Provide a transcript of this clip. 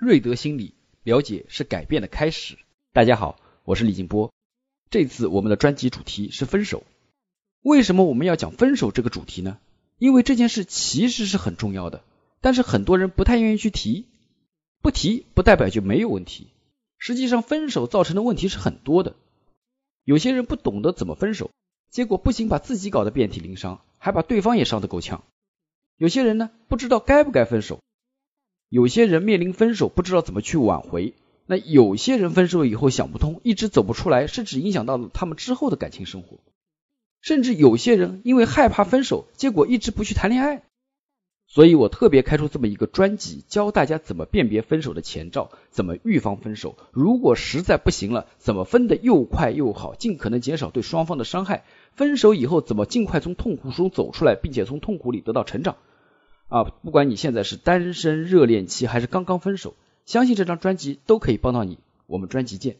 瑞德心理，了解是改变的开始。大家好，我是李静波。这次我们的专辑主题是分手。为什么我们要讲分手这个主题呢？因为这件事其实是很重要的，但是很多人不太愿意去提。不提不代表就没有问题。实际上，分手造成的问题是很多的。有些人不懂得怎么分手，结果不仅把自己搞得遍体鳞伤，还把对方也伤得够呛。有些人呢，不知道该不该分手。有些人面临分手不知道怎么去挽回，那有些人分手以后想不通，一直走不出来，甚至影响到了他们之后的感情生活。甚至有些人因为害怕分手，结果一直不去谈恋爱。所以我特别开出这么一个专辑，教大家怎么辨别分手的前兆，怎么预防分手。如果实在不行了，怎么分的又快又好，尽可能减少对双方的伤害。分手以后怎么尽快从痛苦中走出来，并且从痛苦里得到成长。啊，不管你现在是单身、热恋期还是刚刚分手，相信这张专辑都可以帮到你。我们专辑见。